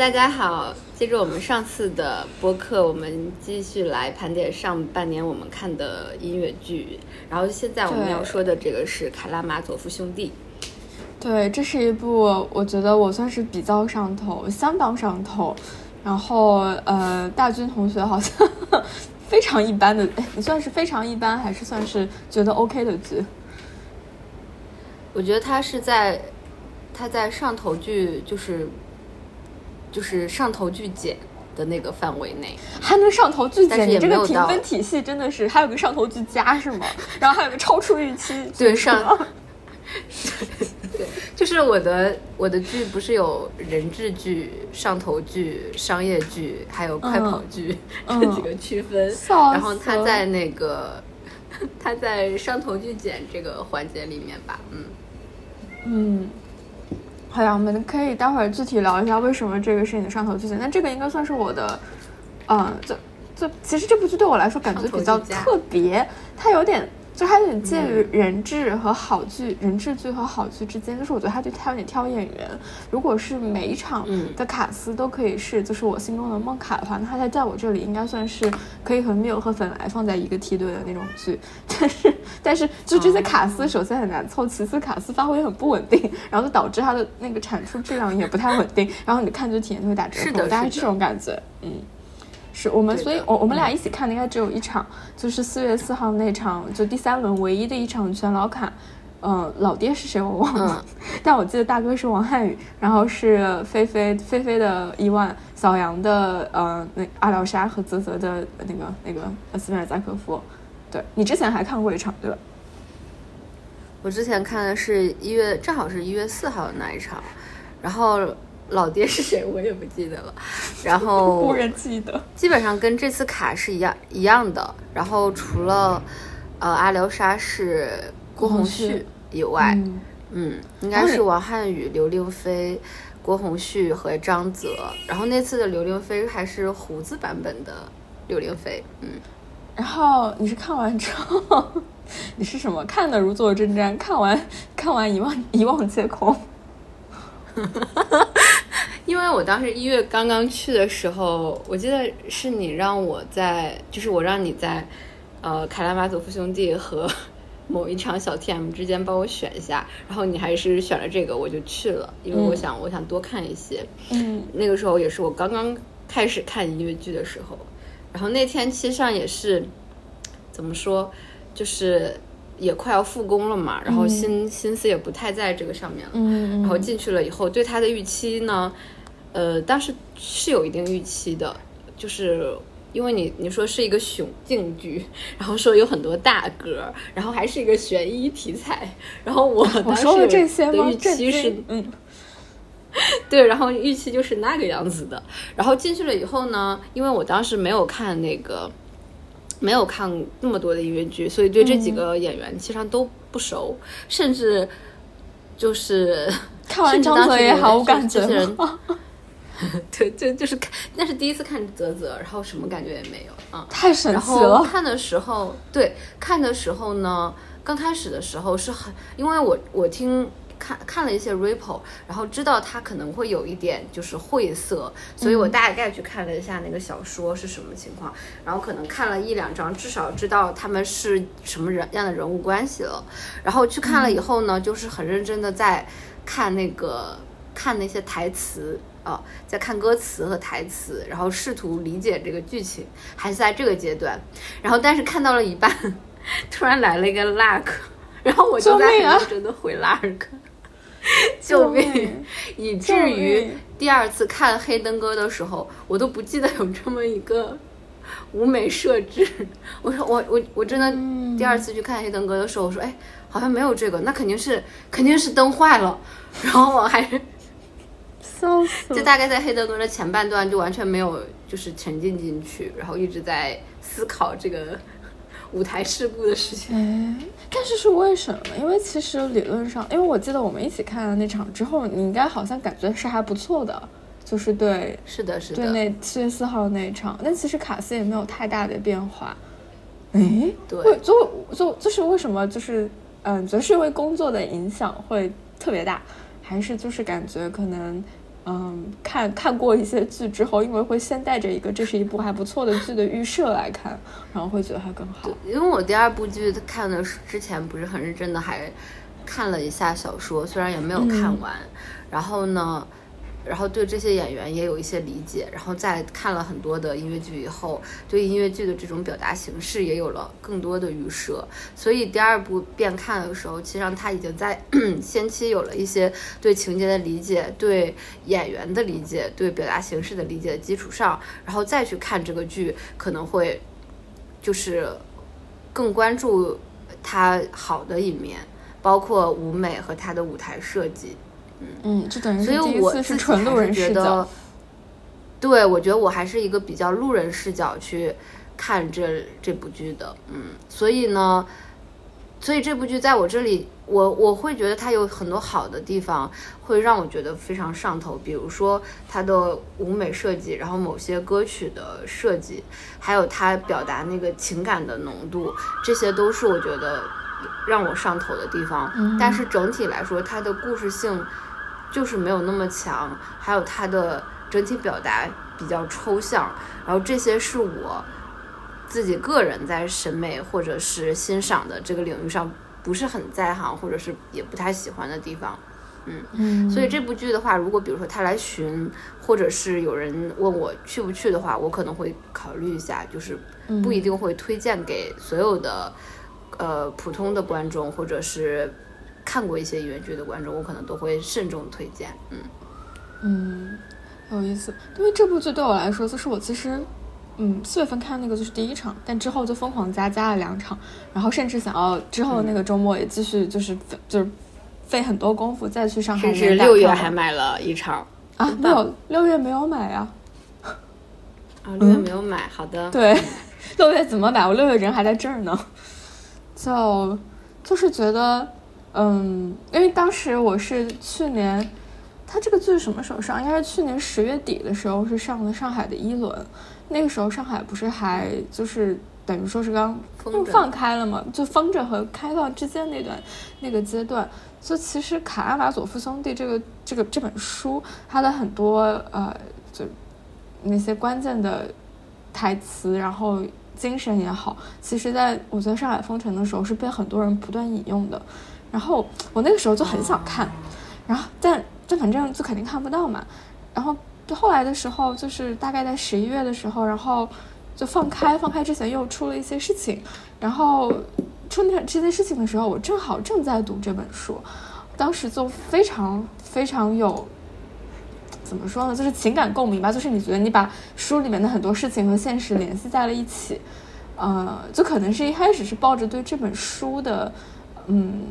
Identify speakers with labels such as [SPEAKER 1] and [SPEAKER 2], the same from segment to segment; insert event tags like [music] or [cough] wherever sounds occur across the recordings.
[SPEAKER 1] 大家好。接着我们上次的播客，我们继续来盘点上半年我们看的音乐剧。然后现在我们要说的这个是《卡拉马佐夫兄弟》。
[SPEAKER 2] 对，这是一部我觉得我算是比较上头，相当上头。然后呃，大军同学好像非常一般的，你算是非常一般，还是算是觉得 OK 的剧？
[SPEAKER 1] 我觉得他是在他在上头剧就是。就是上头巨减的那个范围内，
[SPEAKER 2] 还能上头巨减？你这个评分体系真的是还有个上头巨加是吗？然后还有个超出预期。[laughs]
[SPEAKER 1] 对上，[laughs] 对，就是我的我的剧不是有人质剧、上头剧、商业剧，还有快跑剧这几个区分。然后他在那个 [laughs] 他在上头剧减这个环节里面吧，嗯
[SPEAKER 2] 嗯。好呀，我们可以待会儿具体聊一下为什么这个是你的上头剧情。那这个应该算是我的，嗯，就就其实这部剧对我来说感觉比较特别，它有点。就它有点介于人质和好剧、人质剧和好剧之间，就是我觉得它就它有点挑演员。如果是每一场的卡斯都可以是就是我心中的梦卡的话，那它在我这里应该算是可以和缪和粉来放在一个梯队的那种剧。[laughs] 但是但是就这些卡斯首先很难凑，其次卡斯发挥很不稳定，然后就导致它的那个产出质量也不太稳定，然后你看剧体验就会打折扣，大概这种感觉，嗯。是我们，所以我我们俩一起看的应该只有一场，就是四月四号那场，就第三轮唯一的一场全老卡。嗯，老爹是谁我忘了，[laughs] 但我记得大哥是王瀚宇，然后是菲菲菲菲的伊万，小杨的呃那阿廖沙和泽泽的那个那个斯米尔扎科夫。对你之前还看过一场对吧？
[SPEAKER 1] 我之前看的是一月，正好是一月四号的那一场，然后。老爹是谁？我也不记得了。然后 [laughs]
[SPEAKER 2] 无人记得。
[SPEAKER 1] 基本上跟这次卡是一样一样的。然后除了呃阿廖沙是郭
[SPEAKER 2] 宏
[SPEAKER 1] 旭以外，嗯，应该是王瀚宇、刘令飞、郭宏旭和张泽。然后那次的刘令飞还是胡子版本的刘令飞。嗯。
[SPEAKER 2] 然后你是看完之后，[laughs] 你是什么看的如坐针毡？看完看完一望一望皆空。[laughs]
[SPEAKER 1] 因为我当时一月刚刚去的时候，我记得是你让我在，就是我让你在，呃，卡拉马佐夫兄弟和 [laughs] 某一场小 TM 之间帮我选一下，然后你还是选了这个，我就去了，因为我想我想多看一些。
[SPEAKER 2] 嗯，
[SPEAKER 1] 那个时候也是我刚刚开始看音乐剧的时候，然后那天其实上也是怎么说，就是。也快要复工了嘛，然后心心思也不太在这个上面了。
[SPEAKER 2] 嗯
[SPEAKER 1] 然后进去了以后，对他的预期呢，呃，当时是有一定预期的，就是因为你你说是一个雄竞剧，[laughs] 然后说有很多大歌，然后还是一个悬疑题材，然后我当时的预期是嗯，[laughs] 对，然后预期就是那个样子的。然后进去了以后呢，因为我当时没有看那个。没有看那么多的音乐剧，所以对这几个演员其实上都不熟，甚至就是
[SPEAKER 2] 看完张泽也毫无感觉。[laughs]
[SPEAKER 1] 对，就就是看，那是第一次看泽泽，然后什么感觉也没有啊，
[SPEAKER 2] 太神
[SPEAKER 1] 奇了。看的时候，对，看的时候呢，刚开始的时候是很，因为我我听。看看了一些 ripple，然后知道它可能会有一点就是晦涩，所以我大概去看了一下那个小说是什么情况，然后可能看了一两章，至少知道他们是什么人样的人物关系了。然后去看了以后呢，就是很认真的在看那个看那些台词啊，在看歌词和台词，然后试图理解这个剧情，还是在这个阶段。然后但是看到了一半，[laughs] 突然来了一个 luck，[laughs] 然后我就在很认真的回 luck。[laughs] 救命！以至于第二次看《黑灯哥》的时候，我都不记得有这么一个舞美设置。我说我我我真的第二次去看《黑灯哥》的时候，我说哎，好像没有这个，那肯定是肯定是灯坏了。然后我还是
[SPEAKER 2] 笑死，
[SPEAKER 1] 就大概在《黑德伦》的前半段就完全没有就是沉浸进去，然后一直在思考这个。舞台事故的事情，
[SPEAKER 2] 哎，但是是为什么？因为其实理论上，因为我记得我们一起看了那场之后，你应该好像感觉是还不错的，就是对，
[SPEAKER 1] 是的，是
[SPEAKER 2] 的，对那七月四号那一场，但其实卡斯也没有太大的变化，哎，
[SPEAKER 1] 对，
[SPEAKER 2] 就就就是为什么就是嗯，觉得是因为工作的影响会特别大，还是就是感觉可能嗯，看看过一些剧之后，因为会先带着一个这是一部还不错的剧的预设来看，然后会觉得它更好。
[SPEAKER 1] 因为我第二部剧看的是之前不是很认真的，还看了一下小说，虽然也没有看完。然后呢？然后对这些演员也有一些理解，然后在看了很多的音乐剧以后，对音乐剧的这种表达形式也有了更多的预设。所以第二部变看的时候，其实上他已经在 [clears throat] 先期有了一些对情节的理解、对演员的理解、对表达形式的理解的基础上，然后再去看这个剧，可能会就是更关注它好的一面，包括舞美和它的舞台设计。
[SPEAKER 2] 嗯，就等于
[SPEAKER 1] 所以我
[SPEAKER 2] 是纯路人视角。
[SPEAKER 1] 对，我觉得我还是一个比较路人视角去看这这部剧的。嗯，所以呢，所以这部剧在我这里，我我会觉得它有很多好的地方，会让我觉得非常上头。比如说它的舞美设计，然后某些歌曲的设计，还有它表达那个情感的浓度，这些都是我觉得让我上头的地方。但是整体来说，它的故事性。就是没有那么强，还有它的整体表达比较抽象，然后这些是我自己个人在审美或者是欣赏的这个领域上不是很在行，或者是也不太喜欢的地方。嗯嗯，所以这部剧的话，如果比如说他来寻，或者是有人问我去不去的话，我可能会考虑一下，就是不一定会推荐给所有的呃普通的观众，或者是。看过一些音乐剧的观众，我可能都会慎重推荐。嗯
[SPEAKER 2] 嗯，有意思。因为这部剧对我来说，就是我其实，嗯，四月份看那个就是第一场，但之后就疯狂加加了两场，然后甚至想要之后那个周末也继续，就是就是费很多功夫再去上海。
[SPEAKER 1] 甚至六月还买了一场
[SPEAKER 2] 啊？没有，六月没有买呀。
[SPEAKER 1] 啊，六月没有买。好的。[laughs]
[SPEAKER 2] 对，六月怎么买？我六月人还在这儿呢。就就是觉得。嗯，因为当时我是去年，他这个剧什么时候上？应该是去年十月底的时候是上了上海的一轮。那个时候上海不是还就是等于说是刚放开了嘛，就封着和开放之间那段那个阶段。就其实《卡拉马佐夫兄弟》这个这个这本书，它的很多呃，就那些关键的台词，然后精神也好，其实在我觉得上海封城的时候是被很多人不断引用的。然后我那个时候就很想看，然后但但反正就肯定看不到嘛。然后就后来的时候，就是大概在十一月的时候，然后就放开放开之前又出了一些事情。然后出那这些事情的时候，我正好正在读这本书，当时就非常非常有怎么说呢，就是情感共鸣吧。就是你觉得你把书里面的很多事情和现实联系在了一起，呃，就可能是一开始是抱着对这本书的嗯。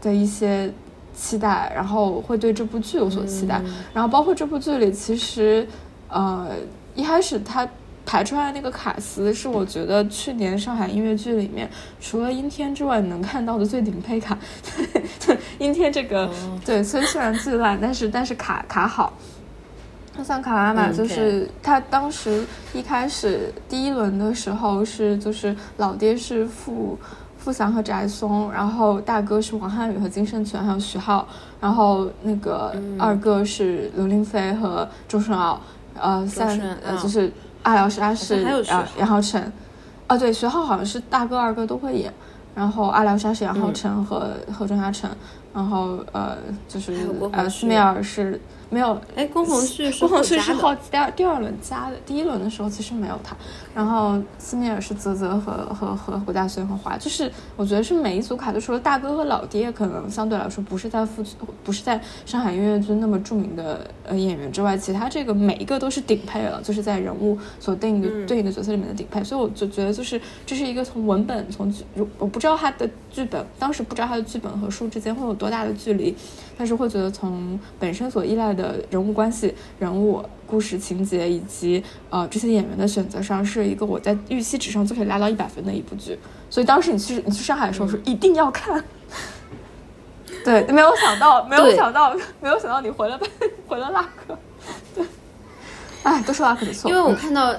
[SPEAKER 2] 的一些期待，然后会对这部剧有所期待，然后包括这部剧里，其实，呃，一开始他排出来那个卡斯是我觉得去年上海音乐剧里面除了阴天之外能看到的最顶配卡。[laughs] 阴天这个对，虽虽然最烂，但是但是卡卡好。那像卡拉玛，就是他当时一开始第一轮的时候是就是老爹是副。付翔和翟松，然后大哥是王瀚宇和金圣权，还有徐浩，然后那个二哥是刘令飞和周顺傲，呃，三呃就是阿辽是阿是杨杨浩辰，啊对，徐浩好像是大哥二哥都会演，然后阿辽沙是杨浩辰和和钟嘉诚，然后呃就是呃斯密尔是。没有，
[SPEAKER 1] 哎，
[SPEAKER 2] 龚
[SPEAKER 1] 宏旭
[SPEAKER 2] 是
[SPEAKER 1] 后加
[SPEAKER 2] 的，第二第二轮加的，第一轮的时候其实没有他。然后斯密尔是泽泽和和和胡大轩和华，就是我觉得是每一组卡，就除了大哥和老爹可能相对来说不是在附不是在上海音乐剧那么著名的呃演员之外，其他这个每一个都是顶配了，就是在人物所对应的对应的角色里面的顶配。所以我就觉得就是这是一个从文本从剧，我不知道他的剧本当时不知道他的剧本和书之间会有多大的距离，但是会觉得从本身所依赖的。人物关系、人物故事情节以及呃这些演员的选择上，是一个我在预期值上就可以拉到一百分的一部剧。所以当时你去你去上海的时候说一定要看，[laughs] 对，没有想到，没有想到，没有想到你回了回了拉克，对，哎，都是拉克的错。
[SPEAKER 1] 因为我看到，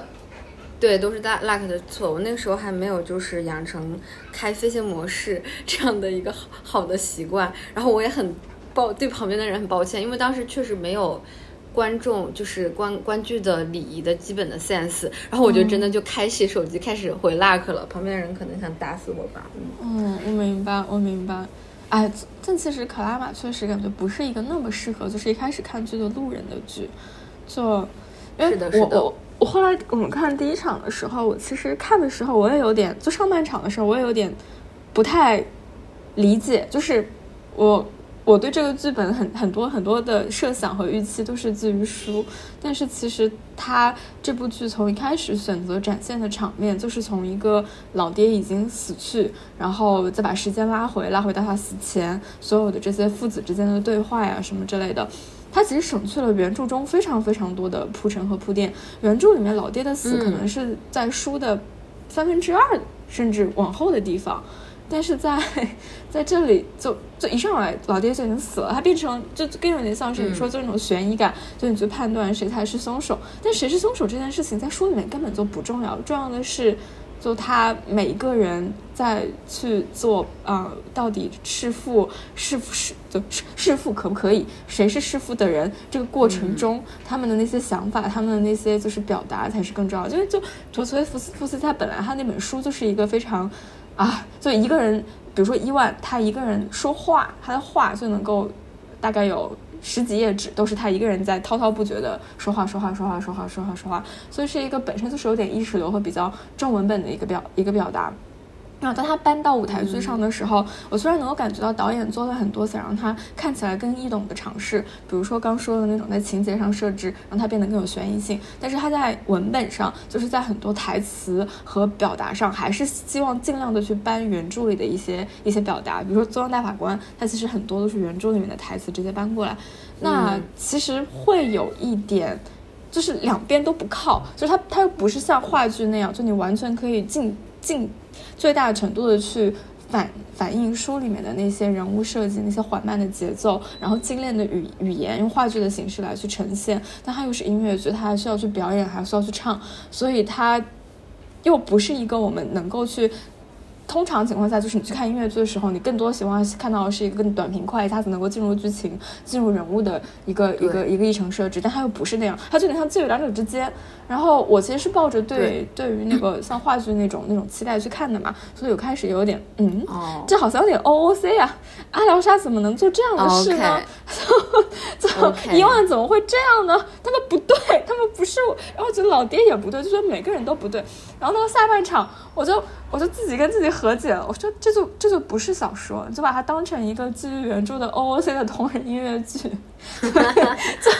[SPEAKER 1] 对，都是大拉克的错。我那个时候还没有就是养成开飞行模式这样的一个好好的习惯，然后我也很。抱对旁边的人很抱歉，因为当时确实没有观众就是观观剧的礼仪的基本的 sense，然后我就真的就开启手机开始回 luck 了，旁边的人可能想打死我吧。
[SPEAKER 2] 嗯，我明白，我明白。哎，但其实克拉玛确实感觉不是一个那么适合，就是一开始看剧的路人的剧，就因为我我我后来我们看第一场的时候，我其实看的时候我也有点，就上半场的时候我也有点不太理解，就是我。我对这个剧本很很多很多的设想和预期都是基于书，但是其实他这部剧从一开始选择展现的场面，就是从一个老爹已经死去，然后再把时间拉回，拉回到他死前所有的这些父子之间的对话呀什么之类的，他其实省去了原著中非常非常多的铺陈和铺垫。原著里面老爹的死可能是在书的三分之二甚至往后的地方。但是在在这里，就就一上来，老爹就已经死了，他变成就更有点像是你说就那种悬疑感，就你去判断谁才是凶手。但谁是凶手这件事情，在书里面根本就不重要，重要的是，就他每一个人在去做啊，到底弑父弑父是就弑父可不可以？谁是弑父的人？这个过程中，他们的那些想法，他们的那些就是表达才是更重要。因为就陀思妥耶夫斯夫斯他本来他那本书就是一个非常。啊，就一个人，比如说伊万，他一个人说话，他的话就能够大概有十几页纸，都是他一个人在滔滔不绝的说话，说话，说话，说话，说话，说话，所以是一个本身就是有点意识流和比较重文本的一个表一个表达。然后当他搬到舞台剧上的时候，我虽然能够感觉到导演做了很多想让他看起来更易懂的尝试，比如说刚说的那种在情节上设置，让他变得更有悬疑性。但是他在文本上，就是在很多台词和表达上，还是希望尽量的去搬原著里的一些一些表达。比如说《中央大法官》，他其实很多都是原著里面的台词直接搬过来，那其实会有一点，就是两边都不靠，就是他他又不是像话剧那样，就你完全可以尽尽。最大程度的去反反映书里面的那些人物设计，那些缓慢的节奏，然后精炼的语语言，用话剧的形式来去呈现。但它又是音乐剧，它还需要去表演，还需要去唱，所以它又不是一个我们能够去。通常情况下，就是你去看音乐剧的时候，你更多希望看到的是一个更短平快、一下子能够进入剧情、进入人物的一个一个一个议程设置，但它又不是那样，它就有点像介于两者之间。然后我其实是抱着对对于那个像话剧那种那种期待去看的嘛，所以有开始有点嗯，这好像有点 O O C 啊，阿廖沙怎么能做这样的事呢？怎么 [laughs] 伊万怎么会这样呢？他们不对，他们不是我，然后觉得老爹也不对，就觉得每个人都不对。然后到下半场，我就我就自己跟自己和解了。我说这就这就不是小说，就把它当成一个基于原著的 O O C 的同人音乐剧。[laughs] 就，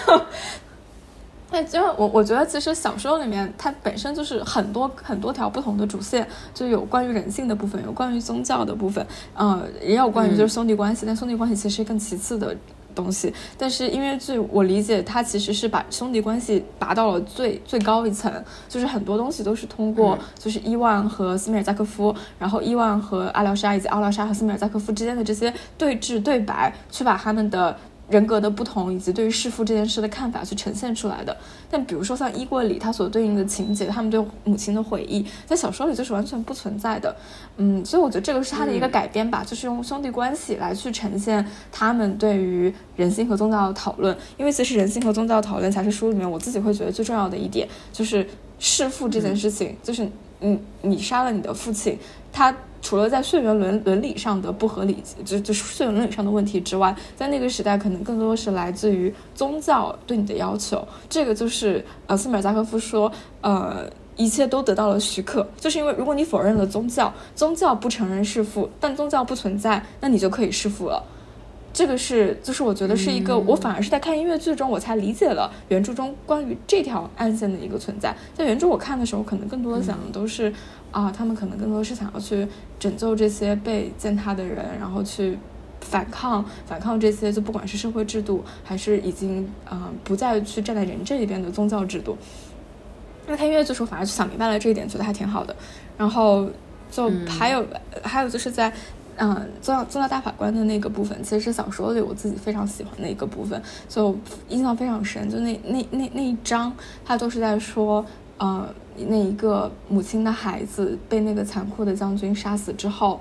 [SPEAKER 2] [laughs] 那就我我觉得其实小说里面它本身就是很多很多条不同的主线，就有关于人性的部分，有关于宗教的部分，嗯，也有关于就是兄弟关系，但兄弟关系其实更其次的。东西，但是音乐剧我理解它其实是把兄弟关系拔到了最最高一层，就是很多东西都是通过就是伊万和斯米尔加科夫，然后伊万和阿廖沙以及阿廖沙和斯米尔加科夫之间的这些对峙对白，去把他们的。人格的不同，以及对于弑父这件事的看法去呈现出来的。但比如说像衣柜里它所对应的情节，他们对母亲的回忆，在小说里就是完全不存在的。嗯，所以我觉得这个是他的一个改编吧，就是用兄弟关系来去呈现他们对于人性和宗教的讨论。因为其实人性和宗教讨论才是书里面我自己会觉得最重要的一点，就是弑父这件事情，就是你你杀了你的父亲，他。除了在血缘伦伦理上的不合理，就就是血缘伦理上的问题之外，在那个时代可能更多是来自于宗教对你的要求。这个就是呃，斯米尔加科夫说，呃，一切都得到了许可，就是因为如果你否认了宗教，宗教不承认弑父，但宗教不存在，那你就可以弑父了。这个是，就是我觉得是一个，我反而是在看音乐剧中我才理解了原著中关于这条暗线的一个存在。在原著我看的时候，可能更多的想的都是。啊，他们可能更多是想要去拯救这些被践踏的人，然后去反抗反抗这些，就不管是社会制度，还是已经啊不再去站在人这一边的宗教制度。那他音乐剧时候反而就想明白了这一点，觉得还挺好的。然后就还有还有就是在嗯宗教宗教大法官的那个部分，其实是小说里我自己非常喜欢的一个部分，就印象非常深。就那那那那一章，他都是在说。呃，那一个母亲的孩子被那个残酷的将军杀死之后，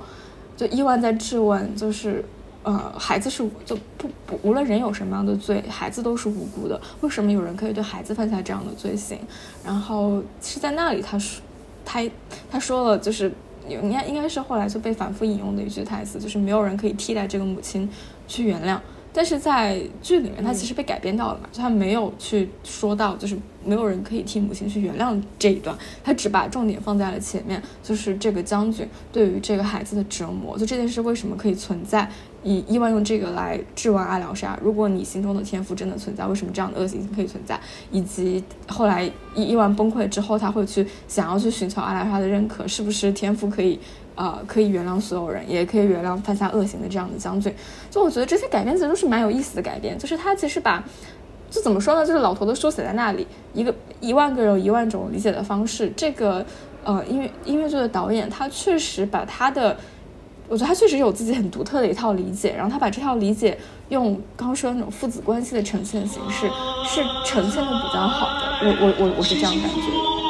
[SPEAKER 2] 就伊万在质问，就是呃，孩子是就不不，无论人有什么样的罪，孩子都是无辜的。为什么有人可以对孩子犯下这样的罪行？然后是在那里，他说，他他说了，就是应该应该是后来就被反复引用的一句台词，就是没有人可以替代这个母亲去原谅。但是在剧里面，他其实被改编掉了嘛，就他没有去说到，就是没有人可以替母亲去原谅这一段，他只把重点放在了前面，就是这个将军对于这个孩子的折磨，就这件事为什么可以存在。以伊万用这个来质问阿廖沙，如果你心中的天赋真的存在，为什么这样的恶行可以存在？以及后来伊伊万崩溃之后，他会去想要去寻求阿廖沙的认可，是不是天赋可以，呃，可以原谅所有人，也可以原谅犯下恶行的这样的将军？就我觉得这些改编其实都是蛮有意思的改编，就是他其实把，就怎么说呢？就是老头的书写在那里，一个一万个人有一万种理解的方式。这个，呃，音乐音乐剧的导演他确实把他的。我觉得他确实有自己很独特的一套理解，然后他把这套理解用刚刚说的那种父子关系的呈现形式，是呈现的比较好的。我我我我是这样感觉。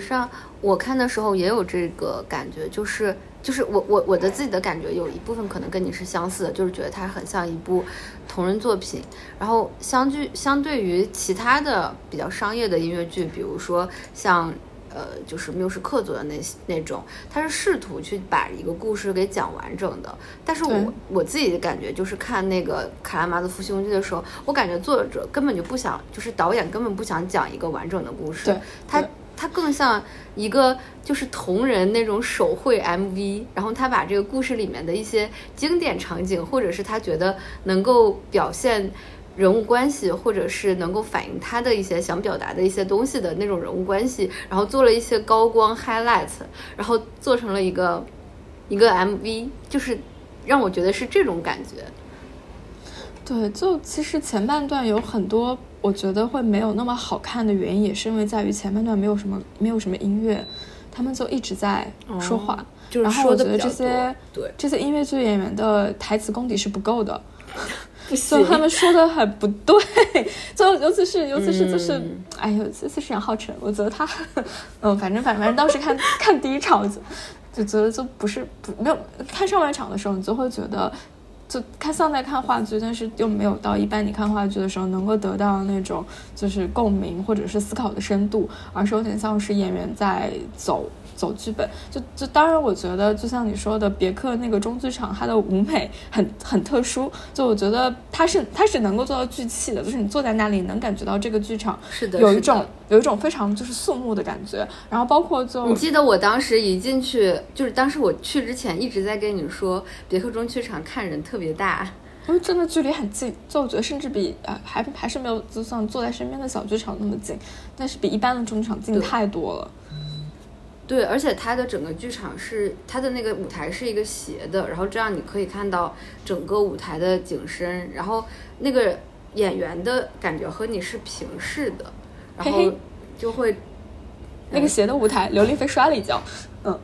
[SPEAKER 1] 上我看的时候也有这个感觉，就是就是我我我的自己的感觉有一部分可能跟你是相似的，就是觉得它很像一部同人作品。然后相距相对于其他的比较商业的音乐剧，比如说像呃就是缪斯克做的那那种，他是试图去把一个故事给讲完整的。但是我我自己的感觉就是看那个卡拉马兹夫兄弟的时候，我感觉作者根本就不想，就是导演根本不想讲一个完整的故事，他。它更像一个就是同人那种手绘 MV，然后他把这个故事里面的一些经典场景，或者是他觉得能够表现人物关系，或者是能够反映他的一些想表达的一些东西的那种人物关系，然后做了一些高光 highlight，然后做成了一个一个 MV，就是让我觉得是这种感觉。
[SPEAKER 2] 对，就其实前半段有很多。我觉得会没有那么好看的原因，也是因为在于前半段没有什么没有什么音乐，他们就一直在说话，然后我觉得这些
[SPEAKER 1] 对
[SPEAKER 2] 这些音乐剧演员的台词功底是不够的，[laughs] 所以他们说的很不对，就尤其是尤其是就是，哎呦，尤其是杨浩辰，我觉得他，嗯，反正反正反正当时看看第一场就就觉得就不是不没有看上半场的时候，你就会觉得。就看像在看话剧，但是又没有到一般你看话剧的时候能够得到那种就是共鸣或者是思考的深度，而是有点像是演员在走。走剧本，就就当然，我觉得就像你说的，别克那个中剧场，它的舞美很很特殊。就我觉得它是它是能够做到聚气的，就是你坐在那里能感觉到这个剧场
[SPEAKER 1] 是的，
[SPEAKER 2] 有一种有一种非常就是肃穆的感觉。然后包括就
[SPEAKER 1] 你记得我当时一进去，就是当时我去之前一直在跟你说，别克中剧场看人特别大，
[SPEAKER 2] 因为真的距离很近。就我觉得甚至比呃还还是没有就像坐在身边的小剧场那么近，但是比一般的中剧场近太多了。
[SPEAKER 1] 对，而且它的整个剧场是它的那个舞台是一个斜的，然后这样你可以看到整个舞台的景深，然后那个演员的感觉和你是平视的，然后就会
[SPEAKER 2] 那个斜的舞台，刘亦菲摔了一跤，嗯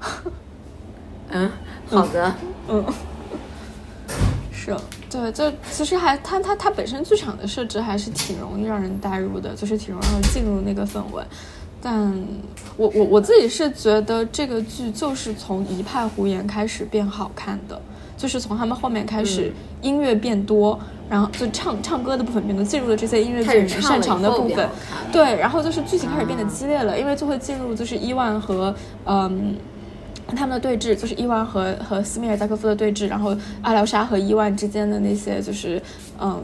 [SPEAKER 1] 嗯，好的，
[SPEAKER 2] 嗯，是，对，就其实还它它它本身剧场的设置还是挺容易让人带入的，就是挺容易进入那个氛围。但我我我自己是觉得这个剧就是从一派胡言开始变好看的。就是从他们后面开始音乐变多，然后就唱唱歌的部分变多，进入了这些音乐剧擅长的部分，对，然后就是剧情开始变得激烈了，因为就会进入就是伊万和嗯。他们的对峙就是伊万和和斯米尔扎科夫的对峙，然后阿廖沙和伊万之间的那些就是，嗯，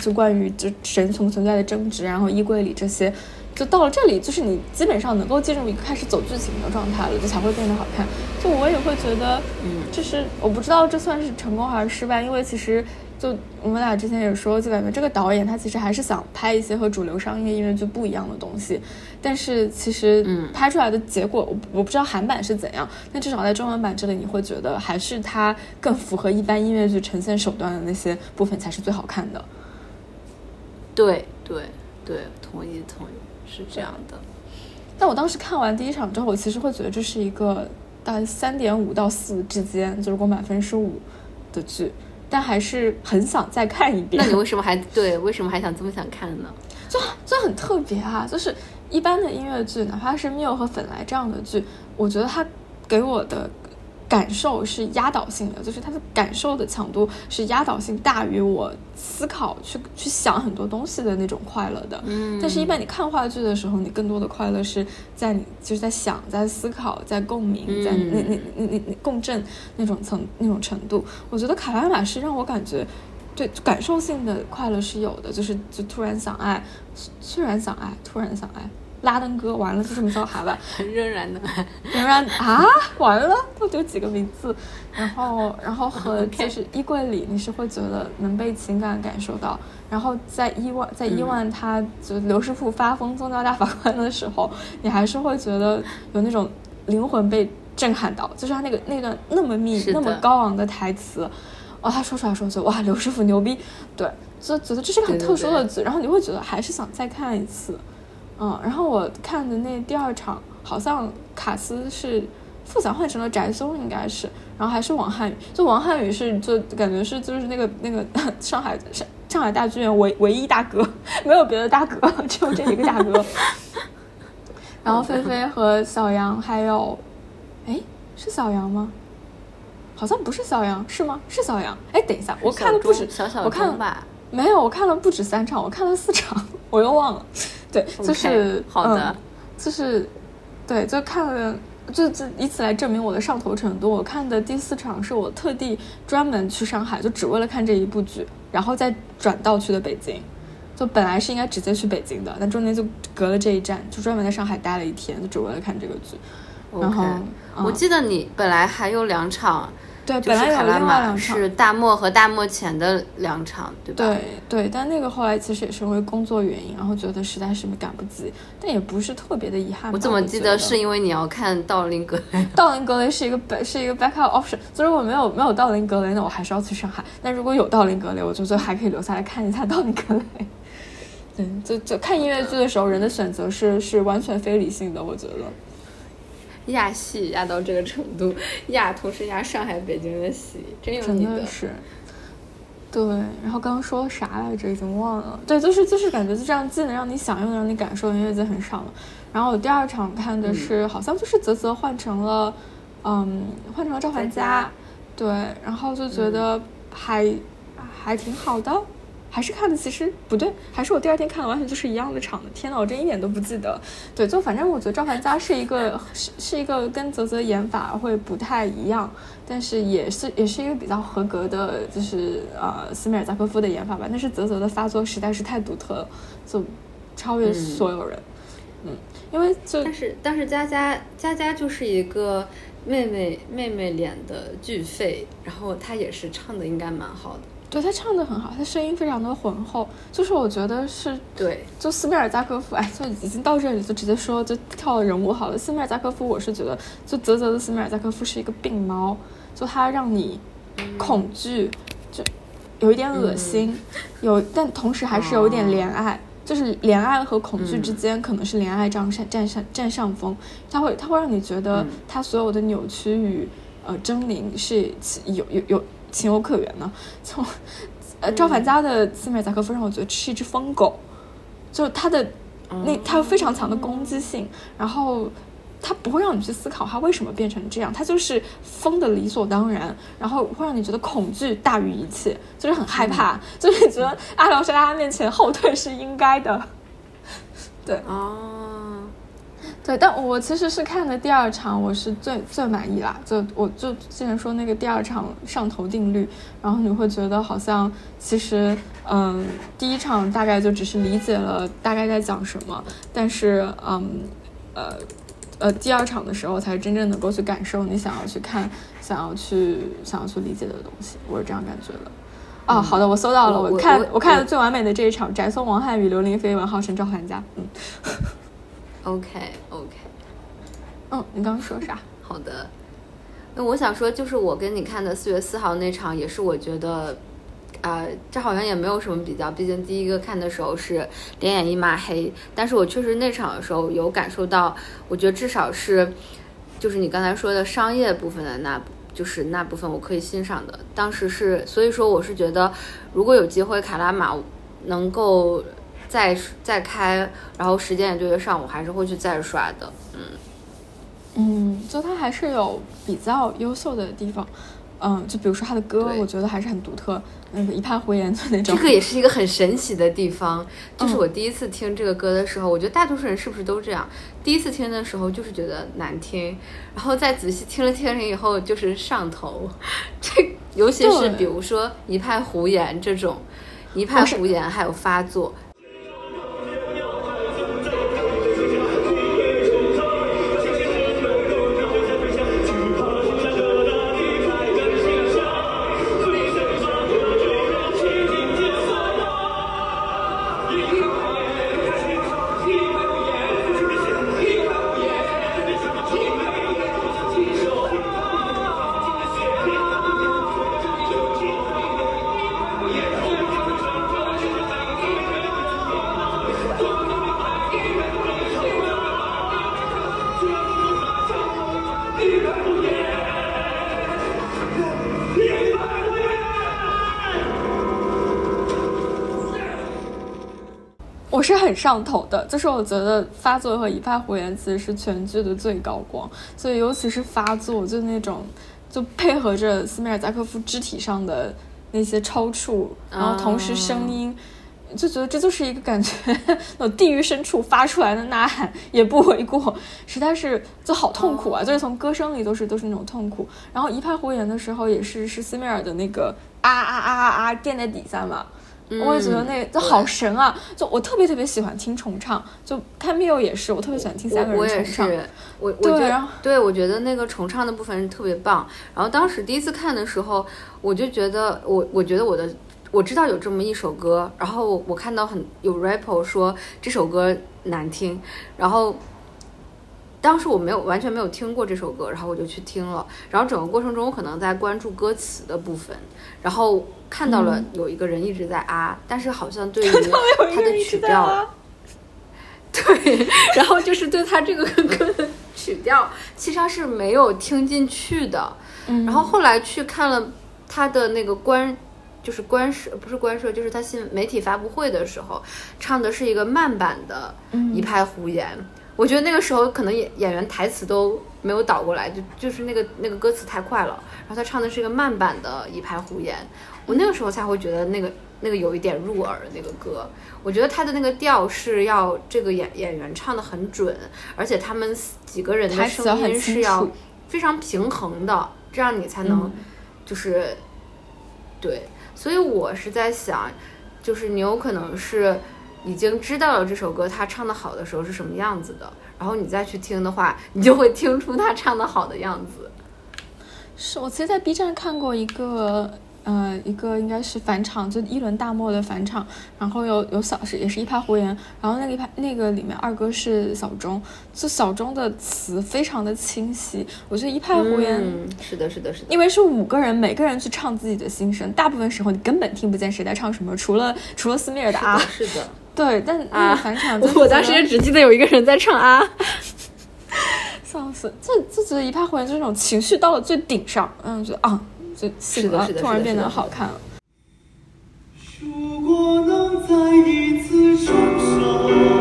[SPEAKER 2] 就关于就神存存在的争执，然后衣柜里这些，就到了这里，就是你基本上能够进入一个开始走剧情的状态了，就才会变得好看。就我也会觉得，嗯，就是我不知道这算是成功还是失败，因为其实。就我们俩之前也说，就感觉这个导演他其实还是想拍一些和主流商业音乐剧不一样的东西，但是其实拍出来的结果，我我不知道韩版是怎样，但至少在中文版这里，你会觉得还是它更符合一般音乐剧呈现手段的那些部分才是最好看的。
[SPEAKER 1] 对对对，同意同意，是这样的。
[SPEAKER 2] 但我当时看完第一场之后，我其实会觉得这是一个大概三点五到四之间，就是如果满分是五的剧。但还是很想再看一遍。
[SPEAKER 1] 那你为什么还对？为什么还想这么想看呢？[laughs]
[SPEAKER 2] 就就很特别啊！就是一般的音乐剧，哪怕是缪和粉来这样的剧，我觉得它给我的。感受是压倒性的，就是他的感受的强度是压倒性大于我思考去去想很多东西的那种快乐的。嗯，但是，一般你看话剧的时候，你更多的快乐是在你就是在想、在思考、在共鸣、在那那那那那共振那种层那种程度。我觉得卡拉马是让我感觉对感受性的快乐是有的，就是就突然想爱，突然想爱，突然想爱。拉登哥完了就这么叫他吧，
[SPEAKER 1] 仍然的，
[SPEAKER 2] 仍然啊，完了，到底有几个名字？然后，然后和就是衣柜里，你是会觉得能被情感感受到。然后在伊万，在伊万他就刘师傅发疯宗教大法官的时候，你还是会觉得有那种灵魂被震撼到，就是他那个那段那么密、那么高昂的台词，哦，他说出来说就哇，刘师傅牛逼，对，就觉得这是个很特殊的剧，然后你会觉得还是想再看一次。嗯，然后我看的那第二场好像卡斯是傅翔换成了翟松，应该是，然后还是王瀚宇，就王瀚宇是就感觉是就是那个那个 [laughs] 上海上上海大剧院唯唯一大哥，[laughs] 没有别的大哥，[laughs] 只有这一个大哥。然后菲菲和小杨还有，哎，是小杨吗？好像不是小杨，是吗？是小杨。哎，等一下，我看的不止，我看了没有，我看了不止三场，我看了四场，[laughs] 我又忘了。对，就是
[SPEAKER 1] 好的，
[SPEAKER 2] 就是，对，就看了，就就以此来证明我的上头程度。我看的第四场是我特地专门去上海，就只为了看这一部剧，然后再转道去的北京。就本来是应该直接去北京的，但中间就隔了这一站，就专门在上海待了一天，就只为了看这个剧。然后
[SPEAKER 1] 我记得你本来还有两场。
[SPEAKER 2] 对，本来有另外两场
[SPEAKER 1] 是大漠和大漠前的两场，对吧？
[SPEAKER 2] 对对，但那个后来其实也是因为工作原因，然后觉得实在是赶不及，但也不是特别的遗憾。
[SPEAKER 1] 我怎么记
[SPEAKER 2] 得
[SPEAKER 1] 是因为你要看道林格雷？[laughs] [laughs]
[SPEAKER 2] 道林格雷是一个是一个 backup option，所以如果没有没有道林格雷，那我还是要去上海。但如果有道林格雷，我就觉得还可以留下来看一下道林格雷。[laughs] 对，就就看音乐剧的时候，人的选择是是完全非理性的，我觉得。
[SPEAKER 1] 压戏压到这个程度，[laughs] 压同时压上海、北京的戏，真有你
[SPEAKER 2] 的。是。对，然后刚刚说啥来着？已经忘了。对，就是就是感觉就这样，既能让你享用，让你感受，音乐节很少了。然后我第二场看的是，好像就是泽泽换成了，嗯，换成了赵凡佳。对，然后就觉得还还挺好的。还是看的其实不对，还是我第二天看的完全就是一样的场的。天呐，我真一点都不记得。对，就反正我觉得赵凡佳是一个是是一个跟泽泽演法会不太一样，但是也是也是一个比较合格的，就是呃斯米尔扎科夫的演法吧。但是泽泽的发作实在是太独特了，就超越所有人。嗯，因为就
[SPEAKER 1] 但是但是佳佳佳佳就是一个妹妹妹妹脸的巨肺，然后她也是唱的应该蛮好的。
[SPEAKER 2] 对他唱的很好，他声音非常的浑厚，就是我觉得是
[SPEAKER 1] 对，
[SPEAKER 2] 就斯米尔加科夫，哎，就已经到这里，就直接说就跳人物好了。斯米尔加科夫，我是觉得就泽泽的斯米尔加科夫是一个病猫，就他让你恐惧，就有一点恶心，有但同时还是有一点怜爱，就是怜爱和恐惧之间可能是怜爱占上占上占上风，他会他会让你觉得他所有的扭曲与呃狰狞是有有有。情有可原呢。从呃赵凡家的斯美扎科夫让我觉得是一只疯狗，就是他的那他有非常强的攻击性，然后它不会让你去思考它为什么变成这样，它就是疯的理所当然，然后会让你觉得恐惧大于一切，就是很害怕，[laughs] 就是觉得阿辽在他面前后退是应该的。[laughs] 对，
[SPEAKER 1] 哦，
[SPEAKER 2] 对，但我其实是看的第二场，我是最最满意啦。就我就之前说那个第二场上头定律，然后你会觉得好像其实嗯，第一场大概就只是理解了大概在讲什么，但是嗯呃。呃，第二场的时候才真正能够去感受你想要去看、想要去、想要去理解的东西，我是这样感觉的。哦，好的，我搜到了，我看我看的最完美的这一场，翟松、王瀚宇、刘玲飞、文浩、陈赵、涵佳。嗯 [laughs]
[SPEAKER 1] ，OK OK，
[SPEAKER 2] 嗯，你刚刚说啥？
[SPEAKER 1] 好的，那我想说，就是我跟你看的四月四号那场，也是我觉得。啊，这好像也没有什么比较，毕竟第一个看的时候是两眼一抹黑，但是我确实那场的时候有感受到，我觉得至少是，就是你刚才说的商业部分的那，就是那部分我可以欣赏的。当时是，所以说我是觉得，如果有机会卡拉马能够再再开，然后时间也对得上，我还是会去再刷的。嗯
[SPEAKER 2] 嗯，就它还是有比较优秀的地方。嗯，就比如说他的歌，我觉得还是很独特，那个一派胡言的那种。
[SPEAKER 1] 这个也是一个很神奇的地方，就是我第一次听这个歌的时候，我觉得大多数人是不是都这样？第一次听的时候就是觉得难听，然后再仔细听了听了以后就是上头。这尤其是比如说一派胡言这种，一派胡言还有发作。
[SPEAKER 2] 上头的，就是我觉得发作和一派胡言其实是全剧的最高光，所以尤其是发作，就那种就配合着斯米尔扎科夫肢体上的那些抽搐，然后同时声音，就觉得这就是一个感觉，[laughs] 那地狱深处发出来的呐喊也不为过，实在是就好痛苦啊！就是从歌声里都是都是那种痛苦，然后一派胡言的时候也是是斯米尔的那个啊啊啊啊啊垫在底下嘛。我也觉得那就好神啊！就我特别特别喜欢听重唱，就看 Miu 也是，我特别喜欢听三个人重唱。
[SPEAKER 1] 我我觉得，对，我觉得那个重唱的部分特别棒。然后当时第一次看的时候，我就觉得，我我觉得我的我知道有这么一首歌，然后我看到很有 rapper 说这首歌难听，然后。当时我没有完全没有听过这首歌，然后我就去听了，然后整个过程中我可能在关注歌词的部分，然后看到了有一个人一直在啊，但是好像对于 [laughs] 他的曲调，[laughs] 对，然后就是对他这个歌的曲调，其实是没有听进去的。然后后来去看了他的那个官，就是官摄，不是官摄，就是他新媒体发布会的时候，唱的是一个慢版的《一派胡言》。我觉得那个时候可能演演员台词都没有倒过来，就就是那个那个歌词太快了，然后他唱的是一个慢版的一派胡言，我那个时候才会觉得那个那个有一点入耳的那个歌。我觉得他的那个调是要这个演演员唱的很准，而且他们几个人的声音是要非常平衡的，这样你才能就是对。所以我是在想，就是你有可能是。已经知道了这首歌他唱的好的时候是什么样子的，然后你再去听的话，你就会听出他唱的好的样子。
[SPEAKER 2] 是我其实，在 B 站看过一个。呃，一个应该是返场，就一轮大漠的返场，然后有有小是也是一派胡言，然后那个一派那个里面二哥是小钟，就小钟的词非常的清晰，我觉得一派胡言
[SPEAKER 1] 是的，是的，是的，
[SPEAKER 2] 因为是五个人，每个人去唱自己的心声，大部分时候你根本听不见谁在唱什么，除了除了斯米尔的啊，
[SPEAKER 1] 是的，
[SPEAKER 2] 对，但那个返场，
[SPEAKER 1] 我当时也只记得有一个人在唱啊，[laughs]
[SPEAKER 2] 笑死，这这觉得一派胡言就这种情绪到了最顶上，嗯，觉得啊。就醒了，突然变得好看了。如果能再一次重生，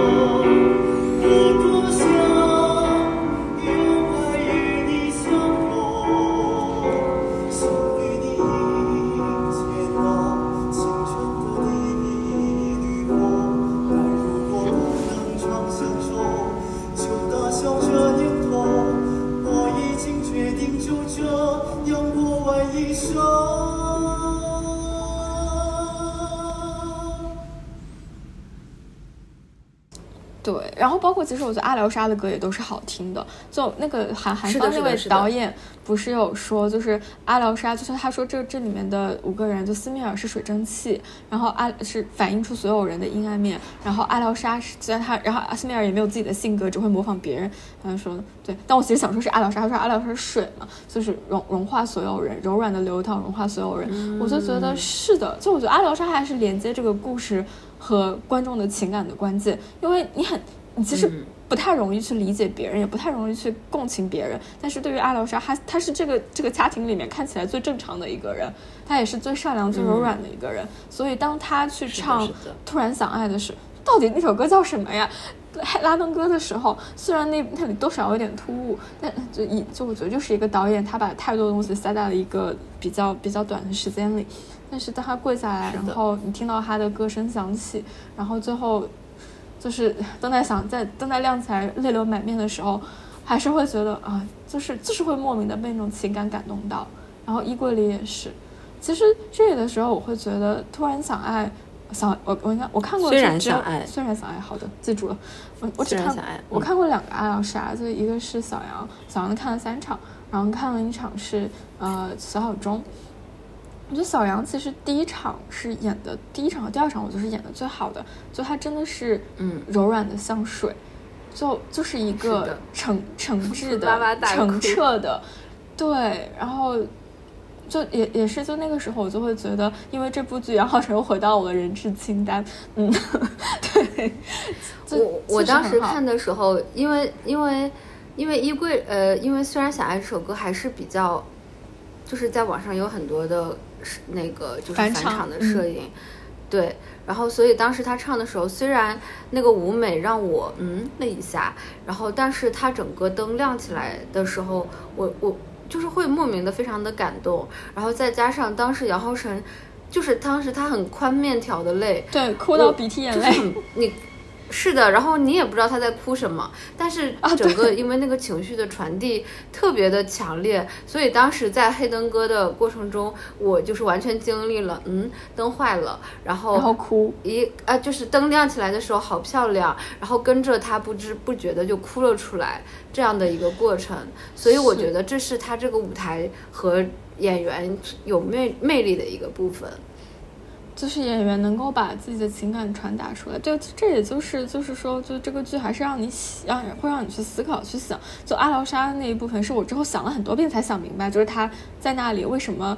[SPEAKER 2] 然后包括其实我觉得阿廖沙的歌也都是好听的，就那个韩韩方那位导演不是有说，就是阿廖沙，就是他说这这里面的五个人，就斯米尔是水蒸气，然后阿是反映出所有人的阴暗面，然后阿廖沙是虽然他，然后阿斯米尔也没有自己的性格，只会模仿别人。他说对，但我其实想说是阿廖沙，他说阿廖沙是水嘛，就是融融化所有人，柔软的流淌融化所有人，我就觉得是的，就我觉得阿廖沙还是连接这个故事和观众的情感的关键，因为你很。你其实不太容易去理解别人，也不太容易去共情别人。但是对于阿廖沙，他他是这个这个家庭里面看起来最正常的一个人，他也是最善良、最柔软的一个人。所以当他去唱《突然想爱》的时候，到底那首歌叫什么呀？拉登歌的时候，虽然那那里多少有点突兀，但就一就我觉得就是一个导演，他把太多东西塞在了一个比较比较短的时间里。但是当他跪下来，然后你听到他的歌声响起，然后最后。就是 [laughs] 灯在响，在灯在亮起来，泪流满面的时候，还是会觉得啊，就是就是会莫名的被那种情感感动到。然后衣柜里也是，其实这里的时候，我会觉得突然想爱，想我我应该我看过
[SPEAKER 1] 虽然想爱，
[SPEAKER 2] 虽然想爱，好的，记住了。我我只看我看过两个爱老师啊，就一个是小杨，小杨看了三场，然后看了一场是呃小小钟。我觉得小杨其实第一场是演的，第一场和第二场我就是演的最好的，就他真的是，
[SPEAKER 1] 嗯，
[SPEAKER 2] 柔软的像水，就就是一个诚诚 [laughs] 挚的、澄澈的，对，然后就也也是就那个时候我就会觉得，因为这部剧杨浩辰又回到我的人质清单，嗯，[laughs] 对，
[SPEAKER 1] 我我当时看的时候，因为因为因为衣柜，呃，因为虽然小爱这首歌还是比较，就是在网上有很多的。是那个就是返场的摄影，对，然后所以当时他唱的时候，虽然那个舞美让我嗯了一下，然后但是他整个灯亮起来的时候，我我就是会莫名的非常的感动，然后再加上当时姚浩辰，就是当时他很宽面条的泪，
[SPEAKER 2] 对，哭到鼻涕眼泪，
[SPEAKER 1] 你。[laughs] 是的，然后你也不知道他在哭什么，但是整个因为那个情绪的传递特别的强烈，所以当时在黑灯哥的过程中，我就是完全经历了，嗯，灯坏了，然后
[SPEAKER 2] 然后哭，
[SPEAKER 1] 一啊就是灯亮起来的时候好漂亮，然后跟着他不知不觉的就哭了出来，这样的一个过程，所以我觉得这是他这个舞台和演员有魅魅力的一个部分。
[SPEAKER 2] 就是演员能够把自己的情感传达出来，就，这也就是就是说，就这个剧还是让你让会让你去思考去想。就阿劳沙那一部分是我之后想了很多遍才想明白，就是他在那里为什么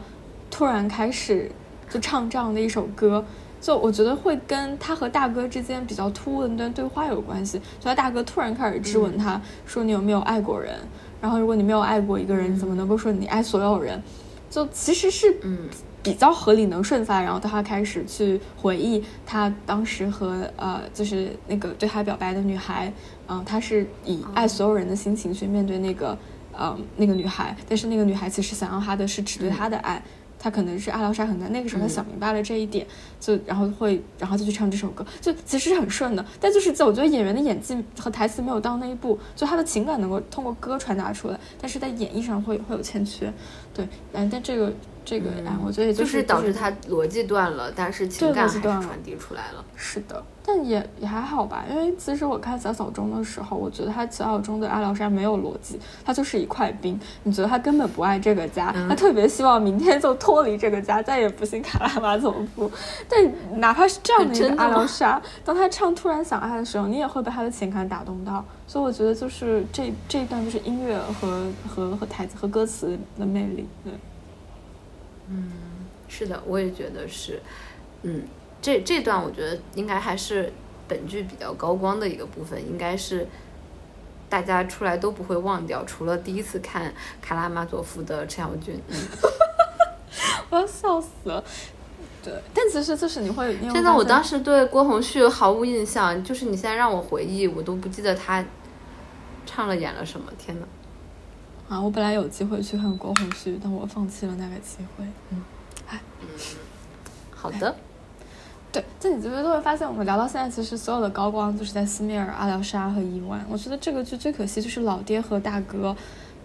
[SPEAKER 2] 突然开始就唱这样的一首歌，就我觉得会跟他和大哥之间比较突兀的那段对话有关系。就他大哥突然开始质问他说你有没有爱过人，然后如果你没有爱过一个人，你怎么能够说你爱所有人？就其实是
[SPEAKER 1] 嗯。
[SPEAKER 2] 比较合理能顺发，然后他开始去回忆他当时和呃，就是那个对他表白的女孩，嗯，他是以爱所有人的心情去面对那个，嗯，那个女孩，但是那个女孩其实想要他的是只对他的爱。他可能是阿廖沙很难，那个时候他想明白了这一点，就然后会，然后就去唱这首歌，就其实是很顺的。但就是在我觉得演员的演技和台词没有到那一步，就他的情感能够通过歌传达出来，但是在演绎上会会有欠缺。对，但但这个这个哎，我觉得也就
[SPEAKER 1] 是导致他逻辑断了，但是情感还是传递出来了。
[SPEAKER 2] 是的。但也也还好吧，因为其实我看小小钟的时候，我觉得他小小钟对阿廖沙没有逻辑，他就是一块冰。你觉得他根本不爱这个家，他特别希望明天就脱离这个家，再也不信卡拉马佐夫。但哪怕是这样的一个阿廖沙，当他唱《突然想爱》的时候，你也会被他的情感打动到。所以我觉得就是这这一段就是音乐和和和台词和歌词的魅力。对，
[SPEAKER 1] 嗯，是的，我也觉得是，嗯。这这段我觉得应该还是本剧比较高光的一个部分，应该是大家出来都不会忘掉，除了第一次看卡拉马佐夫的陈小军，[laughs]
[SPEAKER 2] 我要笑死了。对，但其实就是你会，
[SPEAKER 1] 现在我当时对郭宏旭毫无印象，就是你现在让我回忆，我都不记得他唱了演了什么。天呐。
[SPEAKER 2] 啊，我本来有机会去看郭宏旭，但我放弃了那个机会。嗯，哎，
[SPEAKER 1] 嗯，好的。
[SPEAKER 2] 对，在你这边都会发现，我们聊到现在，其实所有的高光就是在斯米尔、阿廖沙和伊万。我觉得这个剧最可惜就是老爹和大哥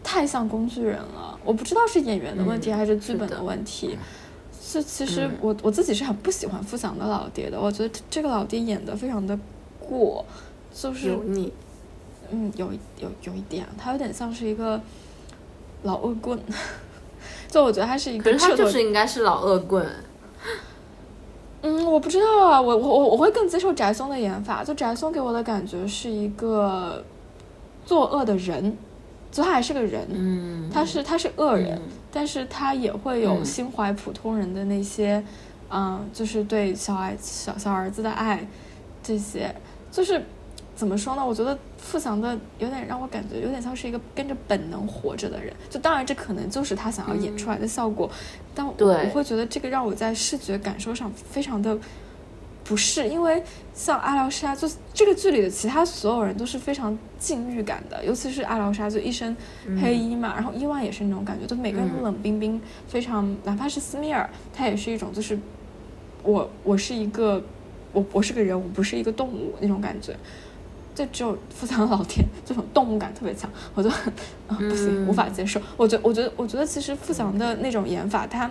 [SPEAKER 2] 太像工具人了。我不知道是演员的问题还是剧本的问题。是，其实我我自己是很不喜欢付翔的老爹的。我觉得这个老爹演的非常的过，就是
[SPEAKER 1] 油腻。
[SPEAKER 2] 嗯，有有有一点，他有点像是一个老恶棍。[laughs] 就我觉得他是一个，
[SPEAKER 1] 可是他就是应该是老恶棍。
[SPEAKER 2] 嗯，我不知道啊，我我我我会更接受翟松的演法。就翟松给我的感觉是一个作恶的人，就他还是个人，
[SPEAKER 1] 嗯，
[SPEAKER 2] 他是他是恶人，但是他也会有心怀普通人的那些，嗯，就是对小爱小小儿子的爱，这些就是。怎么说呢？我觉得付翔的有点让我感觉有点像是一个跟着本能活着的人。就当然这可能就是他想要演出来的效果，但我会觉得这个让我在视觉感受上非常的不适。因为像阿廖沙，就这个剧里的其他所有人都是非常禁欲感的，尤其是阿廖沙就一身黑衣嘛，然后伊万也是那种感觉，就每个人都冷冰冰，非常哪怕是斯米尔，他也是一种就是我我是一个我我是个人，我不是一个动物那种感觉。就只有富强老爹这种动物感特别强，我就很啊不行，无法接受。我觉我觉得我觉得其实富强的那种演法，他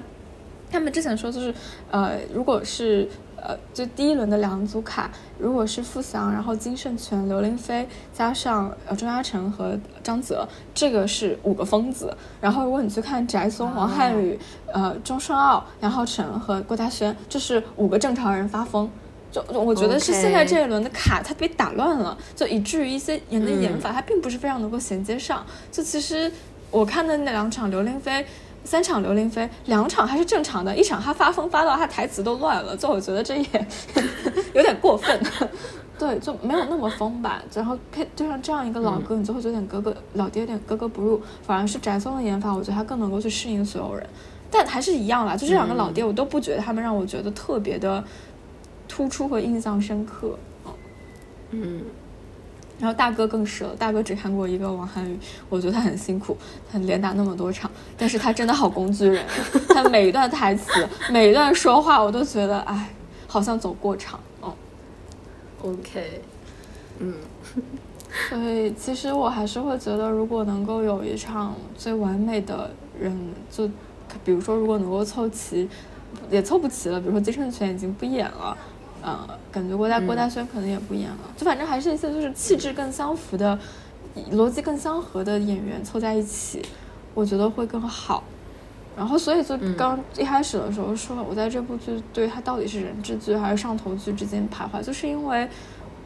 [SPEAKER 2] 他们之前说就是呃，如果是呃就第一轮的两组卡，如果是富强，然后金圣权、刘玲飞加上呃钟嘉诚和张泽，这个是五个疯子。然后如果你去看翟松、王瀚宇、呃钟顺奥、杨浩辰和郭嘉轩，这是五个正常人发疯。就我觉得是现在这一轮的卡它被打乱了，就以至于一些人的演法它并不是非常能够衔接上。就其实我看的那两场刘玲飞，三场刘玲飞，两场还是正常的，一场他发疯发到他台词都乱了，就我觉得这也 [laughs] 有点过分。[laughs] 对，就没有那么疯吧。然后配对上这样一个老哥，你就会觉得有点格格老爹有点格格不入。反而是翟松的演法，我觉得他更能够去适应所有人。但还是一样啦，就这两个老爹，我都不觉得他们让我觉得特别的。突出和印象深刻，
[SPEAKER 1] 嗯，
[SPEAKER 2] 然后大哥更是了，大哥只看过一个王涵宇，我觉得他很辛苦，他连打那么多场，但是他真的好工具人，他每一段台词，每一段说话，我都觉得，哎，好像走过场，哦
[SPEAKER 1] ，OK，嗯，
[SPEAKER 2] 所以其实我还是会觉得，如果能够有一场最完美的人，就比如说，如果能够凑齐，也凑不齐了，比如说金圣权已经不演了。呃，感觉郭大郭大轩可能也不演了，就反正还是一些就是气质更相符的、逻辑更相合的演员凑在一起，我觉得会更好。然后，所以就刚一开始的时候说，我在这部剧对它到底是人质剧还是上头剧之间徘徊，就是因为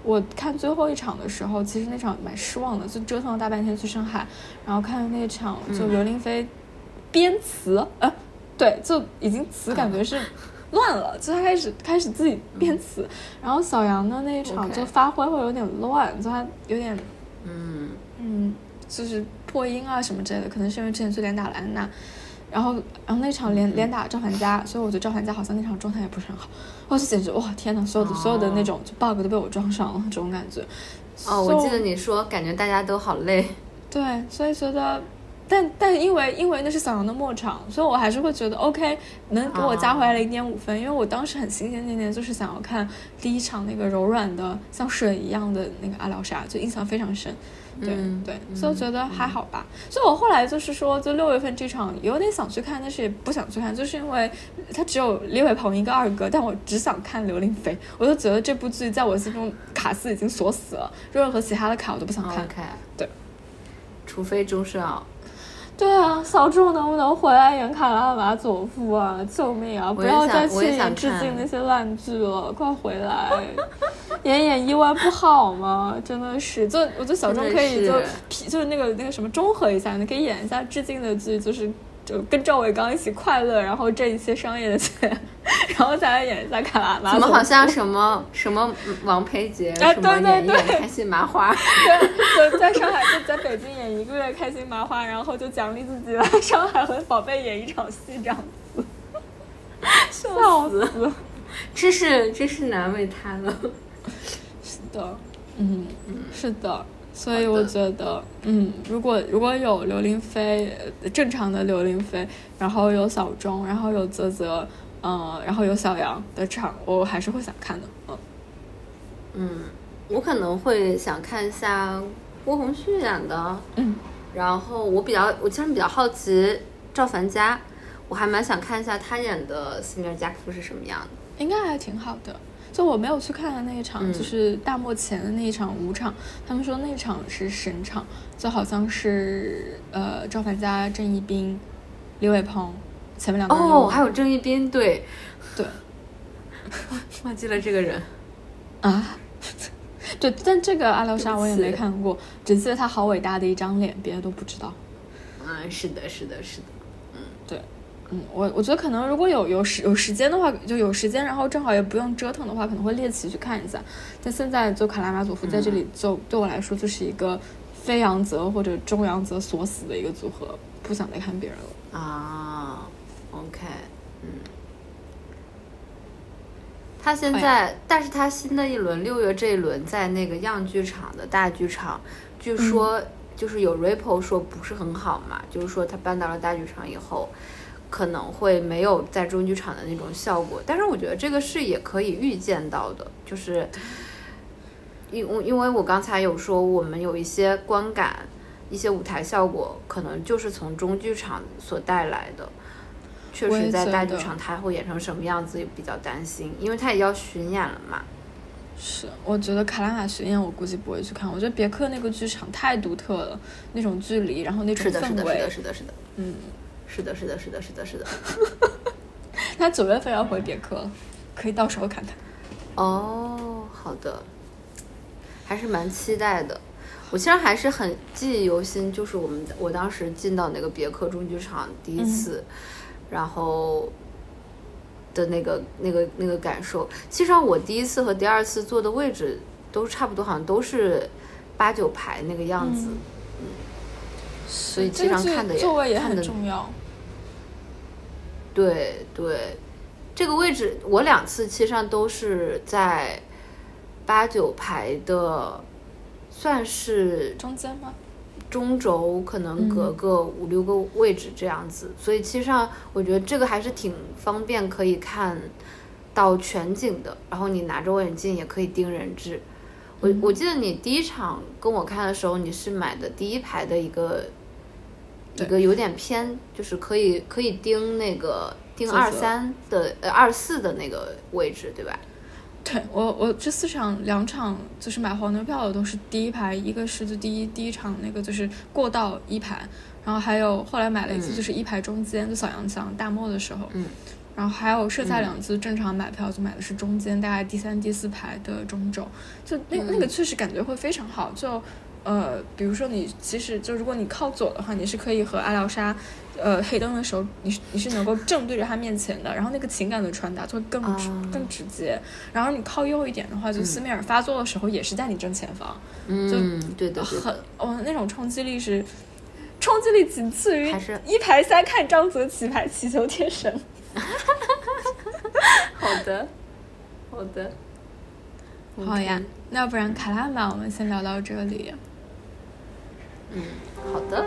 [SPEAKER 2] 我看最后一场的时候，其实那场蛮失望的，就折腾了大半天去上海，然后看那场就刘玲飞编词，呃，对，就已经词感觉是。乱了，就他开始开始自己编词，然后小杨的那一场就发挥会有点乱，就他有点，
[SPEAKER 1] 嗯。
[SPEAKER 2] 嗯，就是破音啊什么之类的，可能是因为之前去连打了安娜，然后然后那场连连打赵凡佳，所以我觉得赵凡佳好像那场状态也不是很好，我就简直哇天呐，所有的所有的那种就 bug 都被我撞上了这种感觉。
[SPEAKER 1] 哦，我记得你说感觉大家都好累。
[SPEAKER 2] 对，所以觉得。但但因为因为那是小杨的末场，所以我还是会觉得 OK，能给我加回来零点五分，因为我当时很心心念念就是想要看第一场那个柔软的像水一样的那个阿廖沙，就印象非常深。对对，所以我觉得还好吧。所以我后来就是说，就六月份这场有点想去看，但是也不想去看，就是因为他只有李伟鹏一个二哥，但我只想看刘令飞，我就觉得这部剧在我心中卡斯已经锁死了，任何其他的卡我都不想看。对，
[SPEAKER 1] 除非钟世奥。
[SPEAKER 2] 对啊，小众能不能回来演卡拉马佐夫啊？救命啊！不要再去演致敬那些烂剧了，快回来演演意外不好吗？真的是，就我觉得小众可以就就是那个那个什么中和一下，你可以演一下致敬的剧，就是。就跟赵伟刚一起快乐，然后挣一些商业的钱，[laughs] 然后再来演一下卡拉拉。
[SPEAKER 1] 怎么好像什么什么王培杰什么演演开心麻花？[laughs]
[SPEAKER 2] 对，就在上海就在北京演一个月开心麻花，然后就奖励自己来上海和宝贝演一场戏这样子。笑死！
[SPEAKER 1] 真是真是难为他了。
[SPEAKER 2] 是的，嗯嗯，是的。所以我觉得，嗯，如果如果有刘玲飞，正常的刘玲飞，然后有小钟，然后有泽泽，嗯，然后有小杨的场，我还是会想看的，
[SPEAKER 1] 嗯。嗯，我可能会想看一下郭宏旭演的，
[SPEAKER 2] 嗯。
[SPEAKER 1] 然后我比较，我其实比较好奇赵凡佳，我还蛮想看一下他演的斯米尔加夫是什么样的。
[SPEAKER 2] 应该还挺好的。就我没有去看的那一场，就是大漠前的那一场五场，他们说那场是神场，就好像是呃赵凡佳、郑一斌、李伟鹏前面两个
[SPEAKER 1] 哦，还有郑一斌，对
[SPEAKER 2] 对，[laughs]
[SPEAKER 1] 忘记了这个人 [laughs]
[SPEAKER 2] 啊，对，但这个阿廖沙我也没看过，只记得他好伟大的一张脸，别的都不知道。
[SPEAKER 1] 嗯，是的，是的，是的，
[SPEAKER 2] 嗯，对。嗯，我我觉得可能如果有有时有时间的话，就有时间，然后正好也不用折腾的话，可能会猎奇去看一下。但现在就卡拉马佐夫在这里，就对我来说就是一个非阳泽或者中阳泽锁死的一个组合，不想再看别人了
[SPEAKER 1] 啊。OK，嗯，他现在，但是他新的一轮六月这一轮在那个样剧场的大剧场，据说就是有 Ripple 说不是很好嘛，就是说他搬到了大剧场以后。可能会没有在中剧场的那种效果，但是我觉得这个是也可以预见到的，就是因因为我刚才有说我们有一些观感、一些舞台效果，可能就是从中剧场所带来的。确实，在大剧场它会演成什么样子，也比较担心，因为它也要巡演了嘛。
[SPEAKER 2] 是，我觉得卡拉玛巡演我估计不会去看，我觉得别克那个剧场太独特了，那种距离，然后那种
[SPEAKER 1] 氛围，是的，
[SPEAKER 2] 是
[SPEAKER 1] 的，是的，嗯。是的，是的，是的，是的，是的。[laughs]
[SPEAKER 2] 他九月份要回别克，可以到时候看看。
[SPEAKER 1] 哦，好的，还是蛮期待的。我其实还是很记忆犹新，就是我们我当时进到那个别克中剧场第一次，然后的那个那个那个感受。其实我第一次和第二次坐的位置都差不多，好像都是八九排那个样子。所以机上看的
[SPEAKER 2] 座位也很重要。
[SPEAKER 1] 对对，这个位置我两次其实上都是在八九排的，算是
[SPEAKER 2] 中间吗？
[SPEAKER 1] 中轴可能隔个五六个位置这样子，所以其实上我觉得这个还是挺方便，可以看到全景的。然后你拿着望远镜也可以盯人质。我我记得你第一场跟我看的时候，你是买的第一排的一个。一个有点偏，就是可以可以盯那个盯二三的呃二四的那个位置，对吧？
[SPEAKER 2] 对我我这四场两场就是买黄牛票的都是第一排，一个是就第一第一场那个就是过道一排，然后还有后来买了一次就是一排中间就小杨墙大漠的时候，
[SPEAKER 1] 嗯，
[SPEAKER 2] 然后还有剩下两次正常买票就买的是中间大概第三第四排的中轴，就那那个确实感觉会非常好，就。呃，比如说你其实就如果你靠左的话，你是可以和阿廖沙，呃，黑灯的时候，你是你是能够正对着他面前的，然后那个情感的传达就会更更直接。然后你靠右一点的话，就斯米尔发作的时候也是在你正前方，
[SPEAKER 1] 嗯，对的，
[SPEAKER 2] 很哦，那种冲击力是冲击力仅次于一排三看张泽棋牌祈求天神。[laughs]
[SPEAKER 1] 好的，好的，
[SPEAKER 2] 好呀，那要不然卡拉玛，我们先聊到这里。
[SPEAKER 1] 嗯，好的，